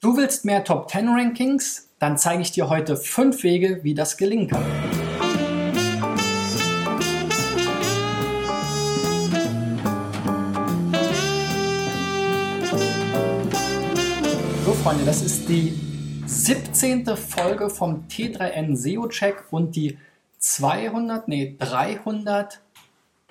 Du willst mehr Top 10 Rankings? Dann zeige ich dir heute fünf Wege, wie das gelingen kann. So Freunde, das ist die 17. Folge vom T3N SEO Check und die 200, nee, 300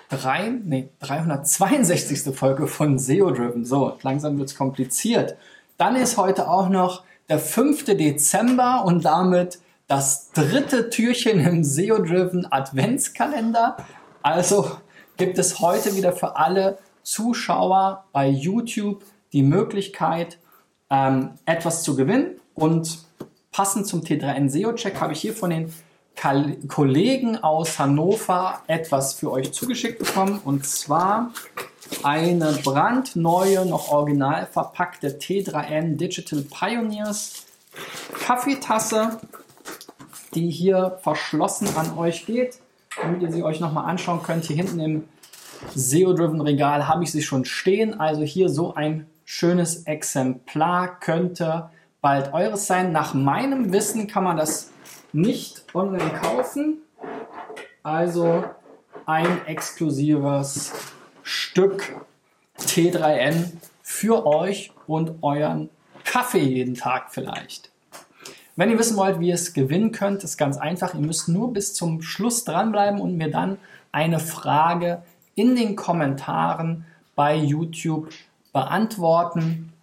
3, nee, 362. Folge von SEO Driven. So, langsam wird es kompliziert. Dann ist heute auch noch der 5. Dezember und damit das dritte Türchen im SEO-Driven Adventskalender. Also gibt es heute wieder für alle Zuschauer bei YouTube die Möglichkeit, ähm, etwas zu gewinnen. Und passend zum T3N SEO-Check habe ich hier von den Kollegen aus Hannover etwas für euch zugeschickt bekommen. Und zwar eine brandneue, noch original verpackte T3N Digital Pioneers Kaffeetasse, die hier verschlossen an euch geht. Damit ihr sie euch nochmal anschauen könnt, hier hinten im SEO-Driven Regal habe ich sie schon stehen. Also hier so ein schönes Exemplar könnte bald eures sein. Nach meinem Wissen kann man das nicht online kaufen. Also ein exklusives Stück T3N für euch und euren Kaffee jeden Tag vielleicht. Wenn ihr wissen wollt, wie ihr es gewinnen könnt, ist ganz einfach. Ihr müsst nur bis zum Schluss dranbleiben und mir dann eine Frage in den Kommentaren bei YouTube beantworten.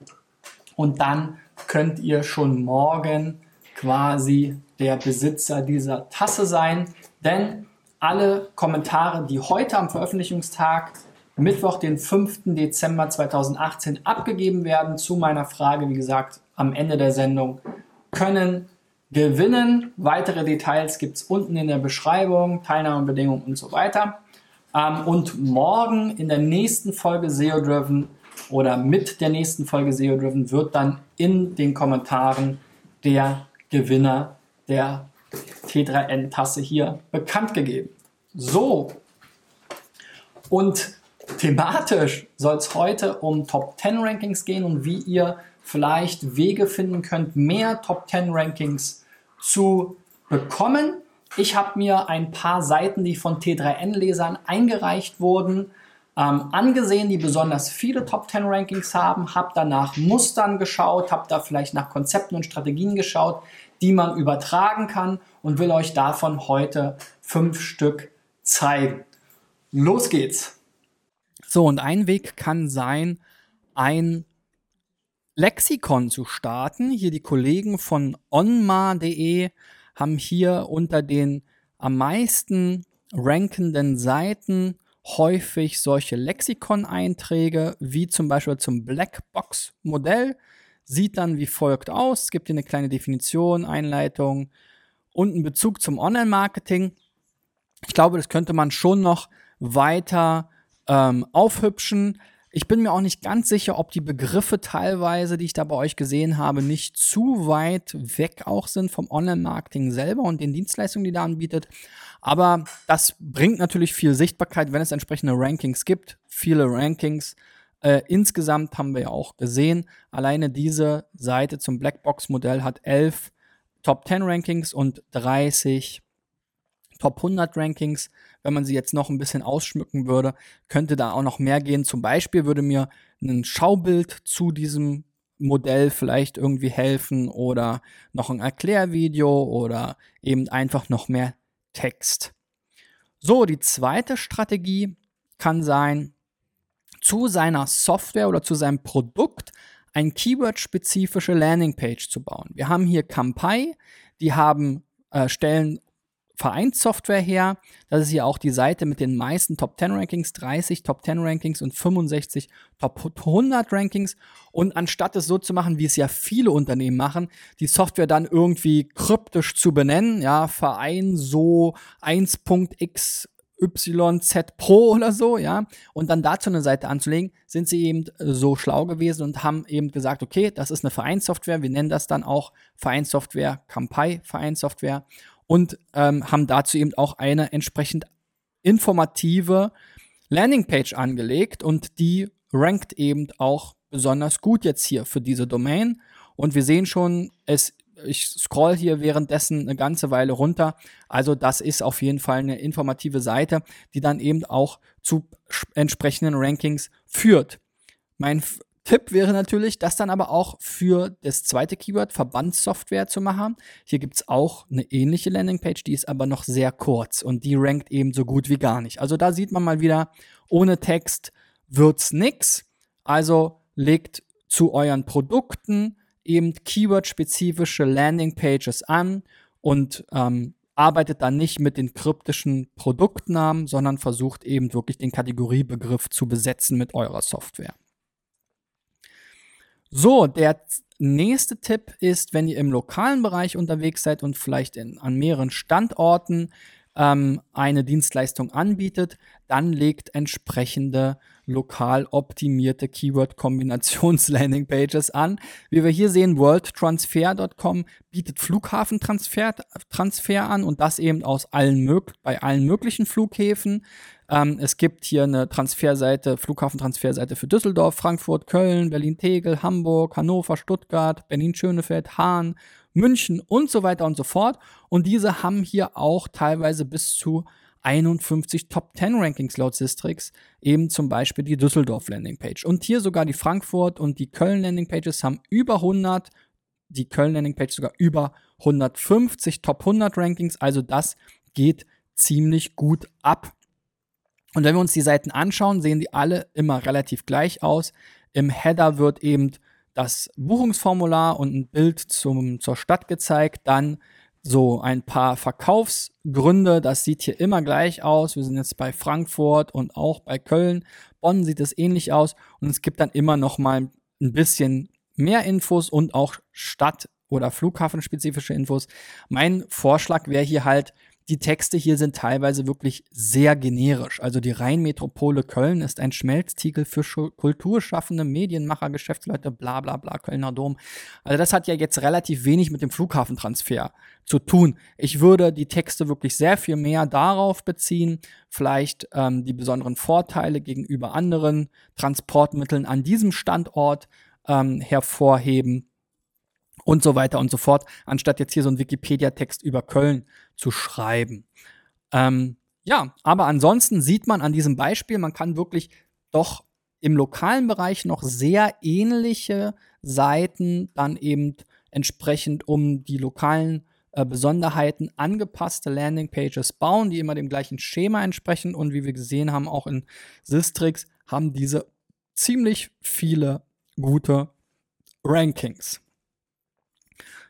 Und dann könnt ihr schon morgen quasi der Besitzer dieser Tasse sein. Denn alle Kommentare, die heute am Veröffentlichungstag Mittwoch, den 5. Dezember 2018 abgegeben werden zu meiner Frage, wie gesagt, am Ende der Sendung, können gewinnen. Weitere Details gibt es unten in der Beschreibung, Teilnahmebedingungen und so weiter. Ähm, und morgen in der nächsten Folge SEO Driven oder mit der nächsten Folge SEO Driven wird dann in den Kommentaren der Gewinner der T3N-Tasse hier bekannt gegeben. So. Und Thematisch soll es heute um Top 10 Rankings gehen und wie ihr vielleicht Wege finden könnt, mehr Top 10 Rankings zu bekommen. Ich habe mir ein paar Seiten, die von T3N-Lesern eingereicht wurden, ähm, angesehen, die besonders viele Top 10 Rankings haben, habe danach Mustern geschaut, habe da vielleicht nach Konzepten und Strategien geschaut, die man übertragen kann und will euch davon heute fünf Stück zeigen. Los geht's! So, und ein Weg kann sein, ein Lexikon zu starten. Hier die Kollegen von onma.de haben hier unter den am meisten rankenden Seiten häufig solche Lexikon-Einträge, wie zum Beispiel zum Blackbox-Modell. Sieht dann wie folgt aus. Es gibt hier eine kleine Definition, Einleitung und einen Bezug zum Online-Marketing. Ich glaube, das könnte man schon noch weiter ähm, aufhübschen. Ich bin mir auch nicht ganz sicher, ob die Begriffe teilweise, die ich da bei euch gesehen habe, nicht zu weit weg auch sind vom Online-Marketing selber und den Dienstleistungen, die da anbietet. Aber das bringt natürlich viel Sichtbarkeit, wenn es entsprechende Rankings gibt. Viele Rankings. Äh, insgesamt haben wir ja auch gesehen, alleine diese Seite zum Blackbox-Modell hat elf Top 10 Rankings und 30 Top 100 Rankings. Wenn man sie jetzt noch ein bisschen ausschmücken würde, könnte da auch noch mehr gehen. Zum Beispiel würde mir ein Schaubild zu diesem Modell vielleicht irgendwie helfen oder noch ein Erklärvideo oder eben einfach noch mehr Text. So, die zweite Strategie kann sein, zu seiner Software oder zu seinem Produkt ein Keyword-spezifische Landingpage zu bauen. Wir haben hier Kampai, die haben äh, stellen Vereinssoftware her. Das ist hier auch die Seite mit den meisten Top 10 Rankings, 30 Top 10 Rankings und 65 Top 100 Rankings. Und anstatt es so zu machen, wie es ja viele Unternehmen machen, die Software dann irgendwie kryptisch zu benennen, ja, Verein so 1.xyz Pro oder so, ja, und dann dazu eine Seite anzulegen, sind sie eben so schlau gewesen und haben eben gesagt, okay, das ist eine Vereinssoftware, wir nennen das dann auch Vereinssoftware, Kampai Vereinssoftware und ähm, haben dazu eben auch eine entsprechend informative Landingpage angelegt und die rankt eben auch besonders gut jetzt hier für diese Domain. Und wir sehen schon, es, ich scroll hier währenddessen eine ganze Weile runter. Also das ist auf jeden Fall eine informative Seite, die dann eben auch zu entsprechenden Rankings führt. Mein Tipp wäre natürlich, das dann aber auch für das zweite Keyword Verbandssoftware zu machen. Hier gibt es auch eine ähnliche Landingpage, die ist aber noch sehr kurz und die rankt eben so gut wie gar nicht. Also da sieht man mal wieder, ohne Text wird's nix. Also legt zu euren Produkten eben Keyword-spezifische Landingpages an und ähm, arbeitet dann nicht mit den kryptischen Produktnamen, sondern versucht eben wirklich den Kategoriebegriff zu besetzen mit eurer Software. So, der nächste Tipp ist, wenn ihr im lokalen Bereich unterwegs seid und vielleicht in, an mehreren Standorten ähm, eine Dienstleistung anbietet, dann legt entsprechende lokal optimierte Keyword-Kombinations-Landing-Pages an. Wie wir hier sehen, worldtransfer.com bietet Flughafentransfer Transfer an und das eben aus allen bei allen möglichen Flughäfen. Ähm, es gibt hier eine Transferseite, Flughafentransferseite für Düsseldorf, Frankfurt, Köln, Berlin-Tegel, Hamburg, Hannover, Stuttgart, Berlin-Schönefeld, Hahn, München und so weiter und so fort. Und diese haben hier auch teilweise bis zu 51 Top 10 Rankings laut Sistrix, eben zum Beispiel die Düsseldorf Landingpage. Und hier sogar die Frankfurt und die Köln Landingpages haben über 100, die Köln Landingpage sogar über 150 Top 100 Rankings. Also das geht ziemlich gut ab. Und wenn wir uns die Seiten anschauen, sehen die alle immer relativ gleich aus. Im Header wird eben das Buchungsformular und ein Bild zum, zur Stadt gezeigt, dann so ein paar Verkaufsgründe, das sieht hier immer gleich aus. Wir sind jetzt bei Frankfurt und auch bei Köln. Bonn sieht es ähnlich aus und es gibt dann immer noch mal ein bisschen mehr Infos und auch Stadt- oder Flughafenspezifische Infos. Mein Vorschlag wäre hier halt, die Texte hier sind teilweise wirklich sehr generisch. Also die Rheinmetropole Köln ist ein Schmelztiegel für Kulturschaffende, Medienmacher, Geschäftsleute, bla bla bla, Kölner Dom. Also das hat ja jetzt relativ wenig mit dem Flughafentransfer zu tun. Ich würde die Texte wirklich sehr viel mehr darauf beziehen, vielleicht ähm, die besonderen Vorteile gegenüber anderen Transportmitteln an diesem Standort ähm, hervorheben und so weiter und so fort, anstatt jetzt hier so einen Wikipedia-Text über Köln zu schreiben. Ähm, ja, aber ansonsten sieht man an diesem Beispiel, man kann wirklich doch im lokalen Bereich noch sehr ähnliche Seiten dann eben entsprechend um die lokalen äh, Besonderheiten angepasste Landingpages bauen, die immer dem gleichen Schema entsprechen. Und wie wir gesehen haben, auch in Sistrix haben diese ziemlich viele gute Rankings.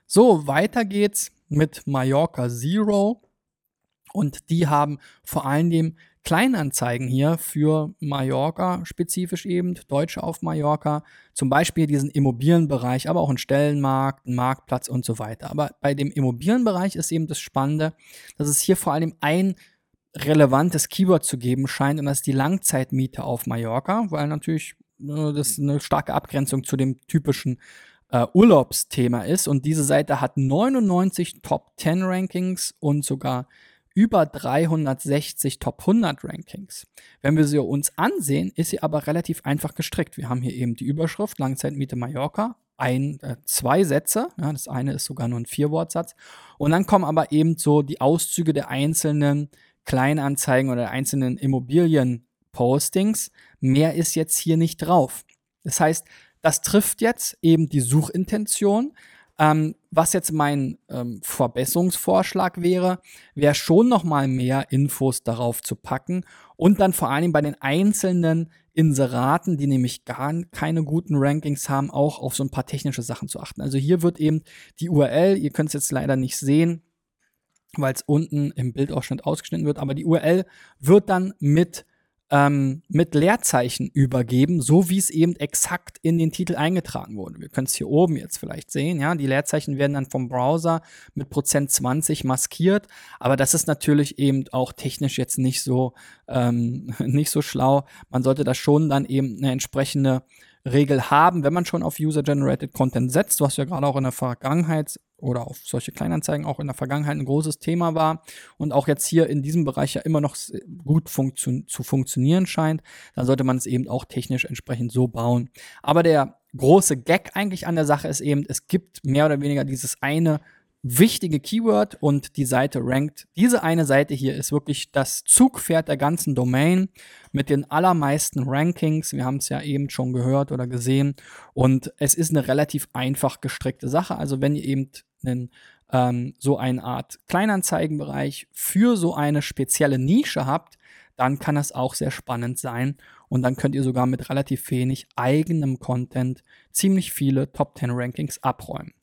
So, weiter geht's mit Mallorca Zero. Und die haben vor allen Dingen Kleinanzeigen hier für Mallorca, spezifisch eben, Deutsche auf Mallorca, zum Beispiel diesen Immobilienbereich, aber auch einen Stellenmarkt, einen Marktplatz und so weiter. Aber bei dem Immobilienbereich ist eben das Spannende, dass es hier vor allem ein relevantes Keyword zu geben scheint und das ist die Langzeitmiete auf Mallorca, weil natürlich äh, das eine starke Abgrenzung zu dem typischen äh, Urlaubsthema ist. Und diese Seite hat 99 Top 10 Rankings und sogar über 360 Top 100 Rankings. Wenn wir sie uns ansehen, ist sie aber relativ einfach gestrickt. Wir haben hier eben die Überschrift Langzeitmiete Mallorca, ein, äh, zwei Sätze. Ja, das eine ist sogar nur ein Vierwortsatz. Und dann kommen aber eben so die Auszüge der einzelnen Kleinanzeigen oder der einzelnen Immobilienpostings. Mehr ist jetzt hier nicht drauf. Das heißt, das trifft jetzt eben die Suchintention. Ähm, was jetzt mein ähm, Verbesserungsvorschlag wäre, wäre schon noch mal mehr Infos darauf zu packen und dann vor allem bei den einzelnen Inseraten, die nämlich gar keine guten Rankings haben, auch auf so ein paar technische Sachen zu achten. Also hier wird eben die URL, ihr könnt es jetzt leider nicht sehen, weil es unten im Bildausschnitt ausgeschnitten wird, aber die URL wird dann mit ähm, mit Leerzeichen übergeben, so wie es eben exakt in den Titel eingetragen wurde. Wir können es hier oben jetzt vielleicht sehen, ja, die Leerzeichen werden dann vom Browser mit Prozent 20 maskiert, aber das ist natürlich eben auch technisch jetzt nicht so, ähm, nicht so schlau. Man sollte da schon dann eben eine entsprechende Regel haben, wenn man schon auf User-Generated Content setzt, was ja gerade auch in der Vergangenheit oder auf solche Kleinanzeigen auch in der Vergangenheit ein großes Thema war und auch jetzt hier in diesem Bereich ja immer noch gut funktio zu funktionieren scheint, dann sollte man es eben auch technisch entsprechend so bauen. Aber der große Gag eigentlich an der Sache ist eben, es gibt mehr oder weniger dieses eine wichtige Keyword und die Seite rankt. Diese eine Seite hier ist wirklich das Zugpferd der ganzen Domain mit den allermeisten Rankings. Wir haben es ja eben schon gehört oder gesehen. Und es ist eine relativ einfach gestrickte Sache. Also wenn ihr eben einen, ähm, so eine Art Kleinanzeigenbereich für so eine spezielle Nische habt, dann kann das auch sehr spannend sein. Und dann könnt ihr sogar mit relativ wenig eigenem Content ziemlich viele Top 10 Rankings abräumen.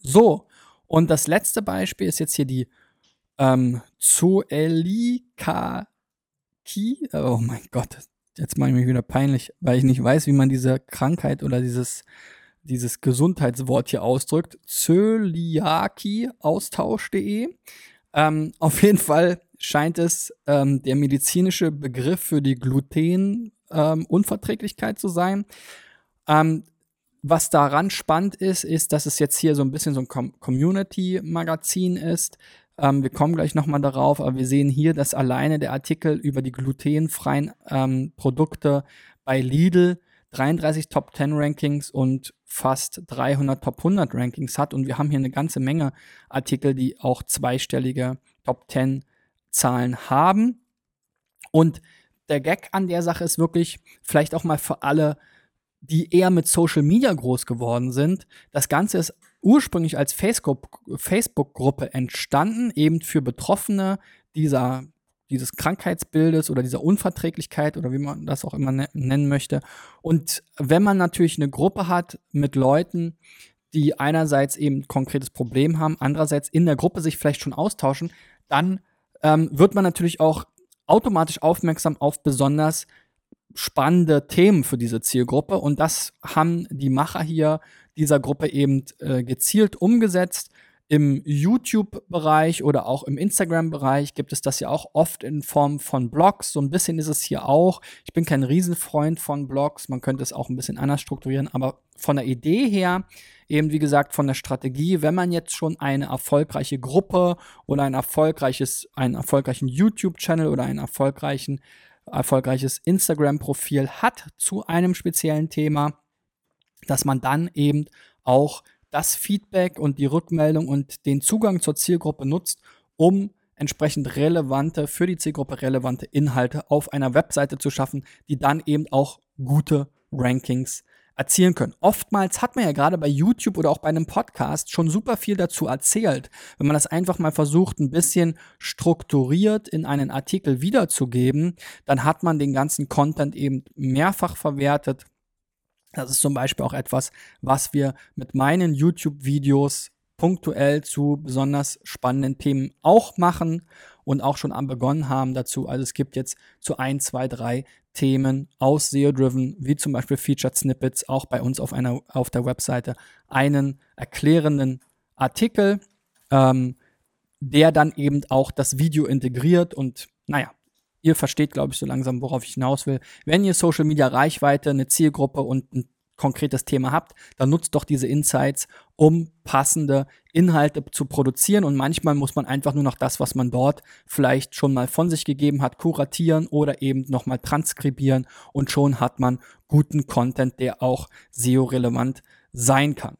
So, und das letzte Beispiel ist jetzt hier die ähm, Zoelikaki. Oh mein Gott, jetzt mache ich mich wieder peinlich, weil ich nicht weiß, wie man diese Krankheit oder dieses, dieses Gesundheitswort hier ausdrückt. Zöliaki-austausch.de. Ähm, auf jeden Fall scheint es ähm, der medizinische Begriff für die Glutenunverträglichkeit ähm, zu sein. Ähm, was daran spannend ist, ist, dass es jetzt hier so ein bisschen so ein Com Community-Magazin ist. Ähm, wir kommen gleich nochmal darauf, aber wir sehen hier, dass alleine der Artikel über die glutenfreien ähm, Produkte bei Lidl 33 Top 10 Rankings und fast 300 Top 100 Rankings hat. Und wir haben hier eine ganze Menge Artikel, die auch zweistellige Top 10 Zahlen haben. Und der Gag an der Sache ist wirklich vielleicht auch mal für alle die eher mit Social Media groß geworden sind. Das Ganze ist ursprünglich als Facebook-Gruppe entstanden, eben für Betroffene dieser, dieses Krankheitsbildes oder dieser Unverträglichkeit oder wie man das auch immer ne-, nennen möchte. Und wenn man natürlich eine Gruppe hat mit Leuten, die einerseits eben ein konkretes Problem haben, andererseits in der Gruppe sich vielleicht schon austauschen, dann ähm, wird man natürlich auch automatisch aufmerksam auf besonders spannende Themen für diese Zielgruppe. Und das haben die Macher hier dieser Gruppe eben äh, gezielt umgesetzt. Im YouTube-Bereich oder auch im Instagram-Bereich gibt es das ja auch oft in Form von Blogs. So ein bisschen ist es hier auch. Ich bin kein Riesenfreund von Blogs. Man könnte es auch ein bisschen anders strukturieren. Aber von der Idee her, eben wie gesagt, von der Strategie, wenn man jetzt schon eine erfolgreiche Gruppe oder ein erfolgreiches, einen erfolgreichen YouTube-Channel oder einen erfolgreichen erfolgreiches Instagram-Profil hat zu einem speziellen Thema, dass man dann eben auch das Feedback und die Rückmeldung und den Zugang zur Zielgruppe nutzt, um entsprechend relevante, für die Zielgruppe relevante Inhalte auf einer Webseite zu schaffen, die dann eben auch gute Rankings erzielen können. Oftmals hat man ja gerade bei YouTube oder auch bei einem Podcast schon super viel dazu erzählt. Wenn man das einfach mal versucht, ein bisschen strukturiert in einen Artikel wiederzugeben, dann hat man den ganzen Content eben mehrfach verwertet. Das ist zum Beispiel auch etwas, was wir mit meinen YouTube-Videos punktuell zu besonders spannenden Themen auch machen und auch schon begonnen haben dazu. Also es gibt jetzt zu ein, zwei, drei Themen aus SEO-Driven, wie zum Beispiel Featured Snippets, auch bei uns auf, einer, auf der Webseite, einen erklärenden Artikel, ähm, der dann eben auch das Video integriert und naja, ihr versteht, glaube ich, so langsam, worauf ich hinaus will. Wenn ihr Social Media Reichweite, eine Zielgruppe und ein konkretes Thema habt, dann nutzt doch diese Insights, um passende Inhalte zu produzieren. Und manchmal muss man einfach nur noch das, was man dort vielleicht schon mal von sich gegeben hat, kuratieren oder eben nochmal transkribieren. Und schon hat man guten Content, der auch SEO-relevant sein kann.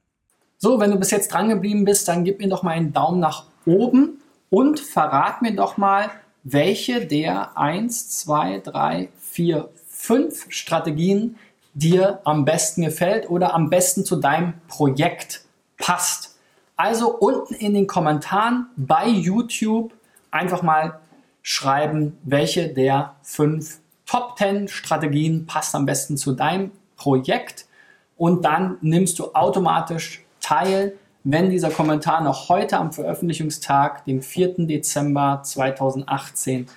So, wenn du bis jetzt dran geblieben bist, dann gib mir doch mal einen Daumen nach oben und verrat mir doch mal, welche der 1, 2, 3, 4, 5 Strategien dir am besten gefällt oder am besten zu deinem Projekt passt. Also unten in den Kommentaren bei YouTube einfach mal schreiben, welche der fünf Top 10 Strategien passt am besten zu deinem Projekt und dann nimmst du automatisch teil, wenn dieser Kommentar noch heute am Veröffentlichungstag, dem 4. Dezember 2018,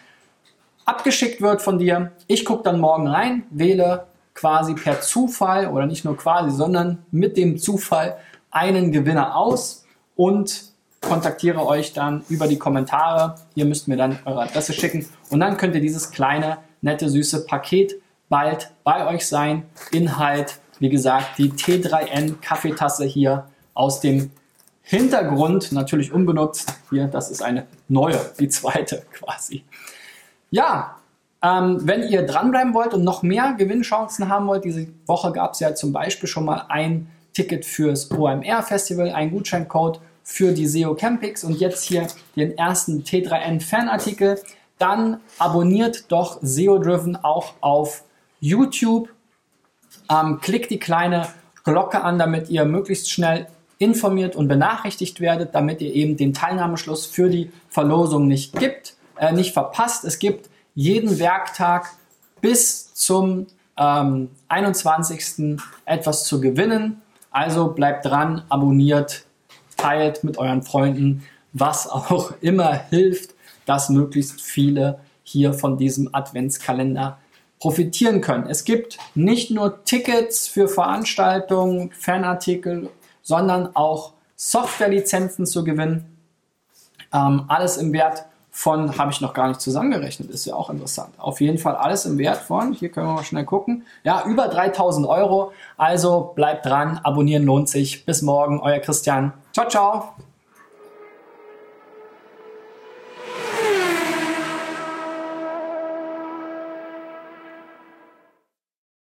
abgeschickt wird von dir. Ich gucke dann morgen rein, wähle quasi per Zufall oder nicht nur quasi, sondern mit dem Zufall einen Gewinner aus und kontaktiere euch dann über die Kommentare. Ihr müsst mir dann eure Adresse schicken und dann könnt ihr dieses kleine, nette, süße Paket bald bei euch sein. Inhalt, wie gesagt, die T3N Kaffeetasse hier aus dem Hintergrund, natürlich unbenutzt. Hier, das ist eine neue, die zweite quasi. Ja, Ähm, wenn ihr dranbleiben wollt und noch mehr Gewinnchancen haben wollt, diese Woche gab es ja zum Beispiel schon mal ein Ticket fürs OMR Festival, ein Gutscheincode für die SEO Campix und jetzt hier den ersten T3N Fanartikel, dann abonniert doch SEO Driven auch auf YouTube. Ähm, klickt die kleine Glocke an, damit ihr möglichst schnell informiert und benachrichtigt werdet, damit ihr eben den Teilnahmeschluss für die Verlosung nicht gibt, äh, nicht verpasst. Es gibt jeden Werktag bis zum ähm, 21. etwas zu gewinnen. Also bleibt dran, abonniert, teilt mit euren Freunden, was auch immer hilft, dass möglichst viele hier von diesem Adventskalender profitieren können. Es gibt nicht nur Tickets für Veranstaltungen, Fanartikel, sondern auch Softwarelizenzen zu gewinnen. Ähm, alles im Wert von, habe ich noch gar nicht zusammengerechnet, ist ja auch interessant. Auf jeden Fall alles im Wert von, hier können wir mal schnell gucken, ja, über 3000 Euro. Also bleibt dran, abonnieren lohnt sich. Bis morgen, euer Christian. Ciao, ciao.